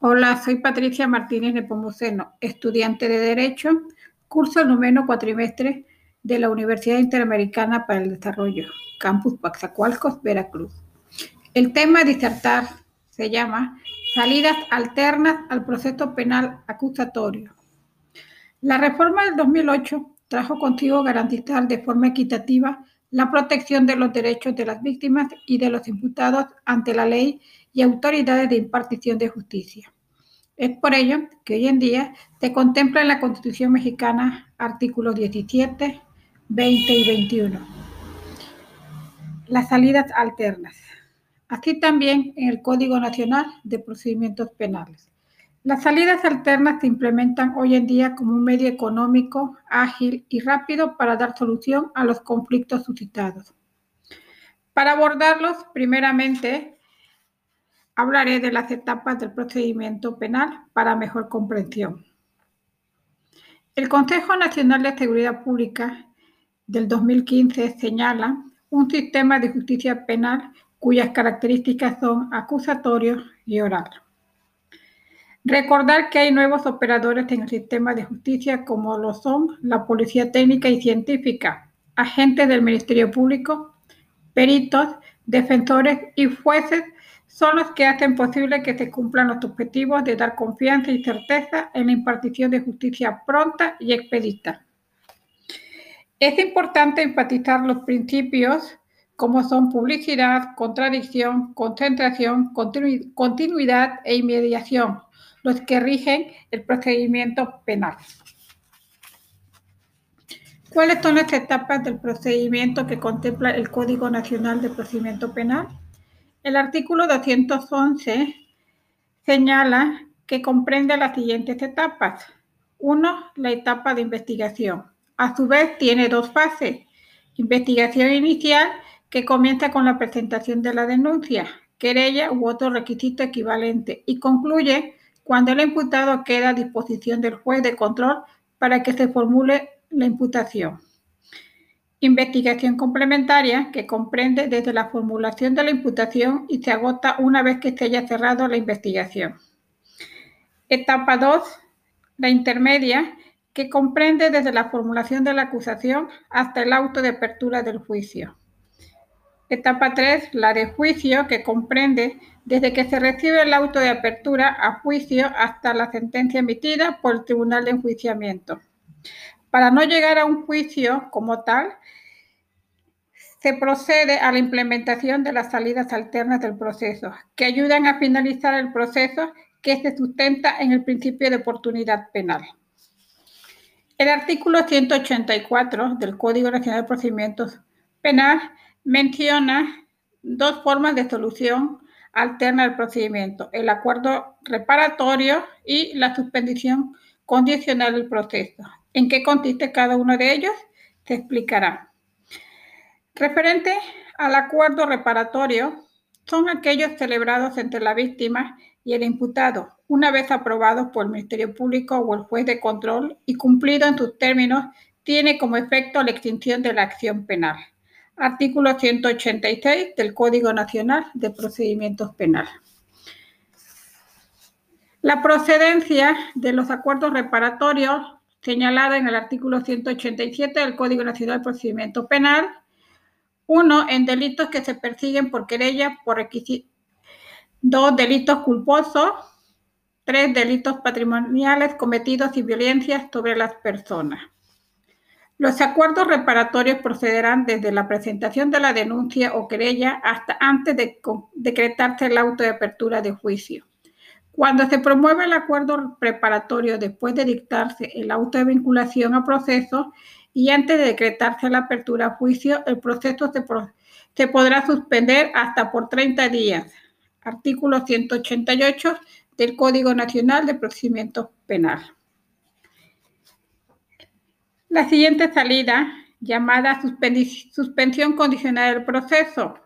Hola, soy Patricia Martínez Nepomuceno, estudiante de Derecho, curso el noveno cuatrimestre de la Universidad Interamericana para el Desarrollo, Campus Paxacualcos, Veracruz. El tema a disertar se llama Salidas alternas al proceso penal acusatorio. La reforma del 2008 trajo consigo garantizar de forma equitativa la protección de los derechos de las víctimas y de los imputados ante la ley y autoridades de impartición de justicia. Es por ello que hoy en día se contempla en la Constitución mexicana artículos 17, 20 y 21. Las salidas alternas. Así también en el Código Nacional de Procedimientos Penales. Las salidas alternas se implementan hoy en día como un medio económico, ágil y rápido para dar solución a los conflictos suscitados. Para abordarlos, primeramente, hablaré de las etapas del procedimiento penal para mejor comprensión. El Consejo Nacional de Seguridad Pública del 2015 señala un sistema de justicia penal cuyas características son acusatorio y oral. Recordar que hay nuevos operadores en el sistema de justicia como lo son la Policía Técnica y Científica, agentes del Ministerio Público, peritos, defensores y jueces son los que hacen posible que se cumplan los objetivos de dar confianza y certeza en la impartición de justicia pronta y expedita. Es importante enfatizar los principios como son publicidad, contradicción, concentración, continuidad e inmediación, los que rigen el procedimiento penal. ¿Cuáles son las etapas del procedimiento que contempla el Código Nacional de Procedimiento Penal? El artículo 211 señala que comprende las siguientes etapas. Uno, la etapa de investigación. A su vez, tiene dos fases. Investigación inicial, que comienza con la presentación de la denuncia, querella u otro requisito equivalente, y concluye cuando el imputado queda a disposición del juez de control para que se formule la imputación. Investigación complementaria que comprende desde la formulación de la imputación y se agota una vez que se haya cerrado la investigación. Etapa 2, la intermedia, que comprende desde la formulación de la acusación hasta el auto de apertura del juicio. Etapa 3, la de juicio, que comprende desde que se recibe el auto de apertura a juicio hasta la sentencia emitida por el Tribunal de Enjuiciamiento. Para no llegar a un juicio como tal, se procede a la implementación de las salidas alternas del proceso, que ayudan a finalizar el proceso que se sustenta en el principio de oportunidad penal. El artículo 184 del Código Nacional de Procedimientos Penal menciona dos formas de solución alterna al procedimiento, el acuerdo reparatorio y la suspensión condicional del proceso. ¿En qué consiste cada uno de ellos? Se explicará. Referente al acuerdo reparatorio, son aquellos celebrados entre la víctima y el imputado, una vez aprobados por el Ministerio Público o el juez de control y cumplido en sus términos, tiene como efecto la extinción de la acción penal. Artículo 186 del Código Nacional de Procedimientos Penales. La procedencia de los acuerdos reparatorios señalada en el artículo 187 del Código Nacional de Procedimiento Penal. Uno, en delitos que se persiguen por querella, por requisito. Dos, delitos culposos. Tres, delitos patrimoniales cometidos y violencias sobre las personas. Los acuerdos reparatorios procederán desde la presentación de la denuncia o querella hasta antes de decretarse el auto de apertura de juicio. Cuando se promueve el acuerdo preparatorio después de dictarse el auto de vinculación a proceso y antes de decretarse la apertura a juicio, el proceso se, podrá suspender hasta por 30 días. Artículo 188 del Código Nacional de Procedimiento Penal. La siguiente salida, llamada suspensión condicional del proceso,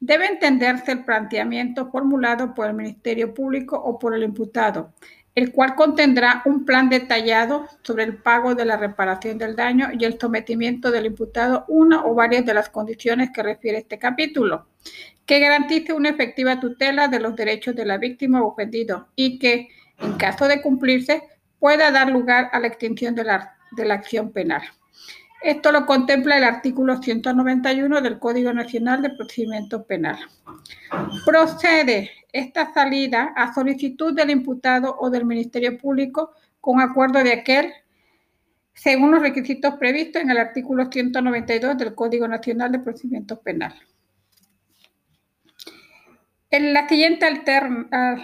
Debe entenderse el planteamiento formulado por el Ministerio Público o por el imputado, el cual contendrá un plan detallado sobre el pago de la reparación del daño y el sometimiento del imputado una o varias de las condiciones que refiere este capítulo, que garantice una efectiva tutela de los derechos de la víctima o ofendido y que, en caso de cumplirse, pueda dar lugar a la extinción de la, de la acción penal. Esto lo contempla el artículo 191 del Código Nacional de Procedimiento Penal. Procede esta salida a solicitud del imputado o del Ministerio Público con acuerdo de aquel según los requisitos previstos en el artículo 192 del Código Nacional de Procedimiento Penal. En la, siguiente ah,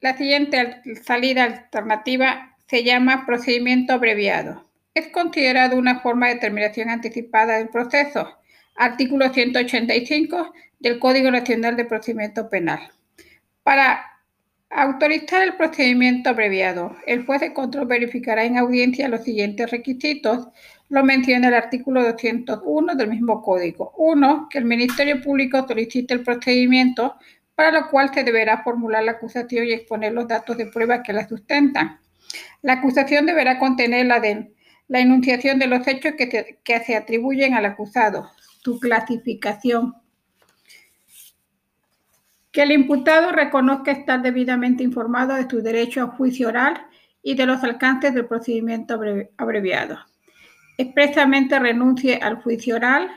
la siguiente salida alternativa se llama procedimiento abreviado es considerado una forma de terminación anticipada del proceso. Artículo 185 del Código Nacional de Procedimiento Penal. Para autorizar el procedimiento abreviado, el juez de control verificará en audiencia los siguientes requisitos. Lo menciona el artículo 201 del mismo código. Uno, que el Ministerio Público solicite el procedimiento para lo cual se deberá formular la acusación y exponer los datos de prueba que la sustentan. La acusación deberá contener la de enunciación de los hechos que, se atribuyen al acusado, su clasificación, que el imputado reconozca estar debidamente informado de su derecho a juicio oral y de los alcances del procedimiento abreviado. Expresamente renuncie al juicio oral,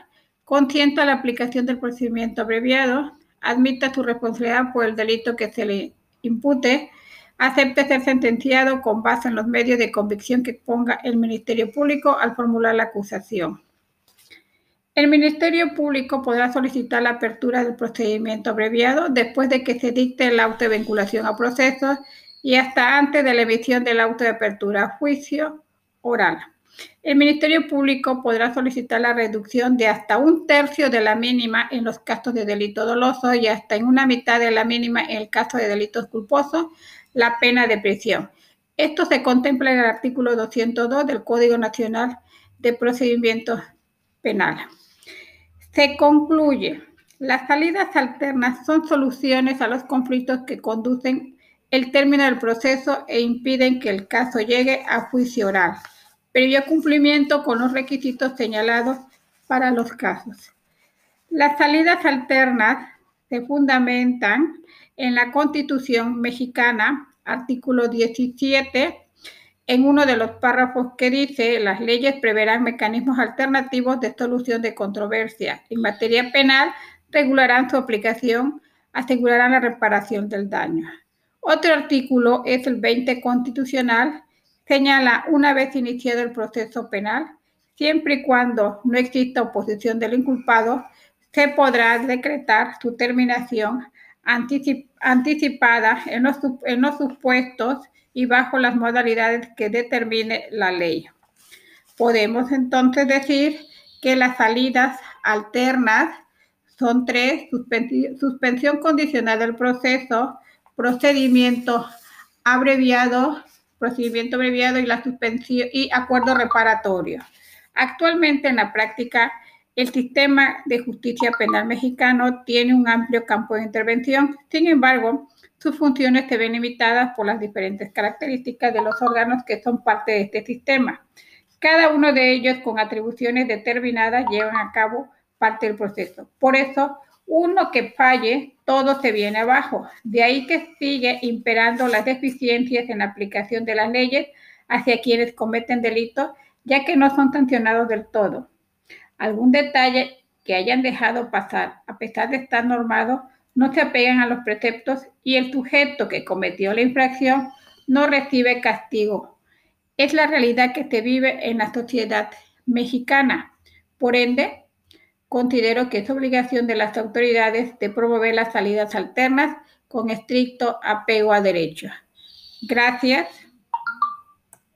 consienta la aplicación del procedimiento abreviado, admita su responsabilidad por el delito que se le impute, acepte ser sentenciado con base en los medios de convicción que ponga el Ministerio Público al formular la acusación. El Ministerio Público podrá solicitar la apertura del procedimiento abreviado después de que se dicte el auto de vinculación a procesos y hasta antes de la emisión del auto de apertura a juicio oral. El Ministerio Público podrá solicitar la reducción de hasta un tercio de la mínima en los casos de delito doloso y hasta en una mitad de la mínima en el caso de delitos culposos la pena de prisión. Esto se contempla en el artículo 202 del Código Nacional de Procedimientos Penales. Se concluye, las salidas alternas son soluciones a los conflictos que conducen el término del proceso e impiden que el caso llegue a juicio oral, previo cumplimiento con los requisitos señalados para los casos. Las salidas alternas se fundamentan en la Constitución mexicana, artículo 17, en uno de los párrafos que dice, las leyes preverán mecanismos alternativos de solución de controversia. En materia penal, regularán su aplicación, asegurarán la reparación del daño. Otro artículo es el 20 constitucional, señala una vez iniciado el proceso penal, siempre y cuando no exista oposición del inculpado, se podrá decretar su terminación anticipada en los supuestos y bajo las modalidades que determine la ley. Podemos entonces decir que las salidas alternas son tres, suspensión condicional del proceso, procedimiento abreviado, procedimiento abreviado y la suspensión y acuerdo reparatorio. Actualmente en la práctica el sistema de justicia penal mexicano tiene un amplio campo de intervención, sin embargo, sus funciones se ven limitadas por las diferentes características de los órganos que son parte de este sistema. Cada uno de ellos con atribuciones determinadas llevan a cabo parte del proceso. Por eso, uno que falle, todo se viene abajo. De ahí que sigue imperando las deficiencias en la aplicación de las leyes hacia quienes cometen delitos, ya que no son sancionados del todo algún detalle que hayan dejado pasar, a pesar de estar normado, no se apegan a los preceptos y el sujeto que cometió la infracción no recibe castigo. Es la realidad que se vive en la sociedad mexicana. Por ende, considero que es obligación de las autoridades de promover las salidas alternas con estricto apego a derechos. Gracias.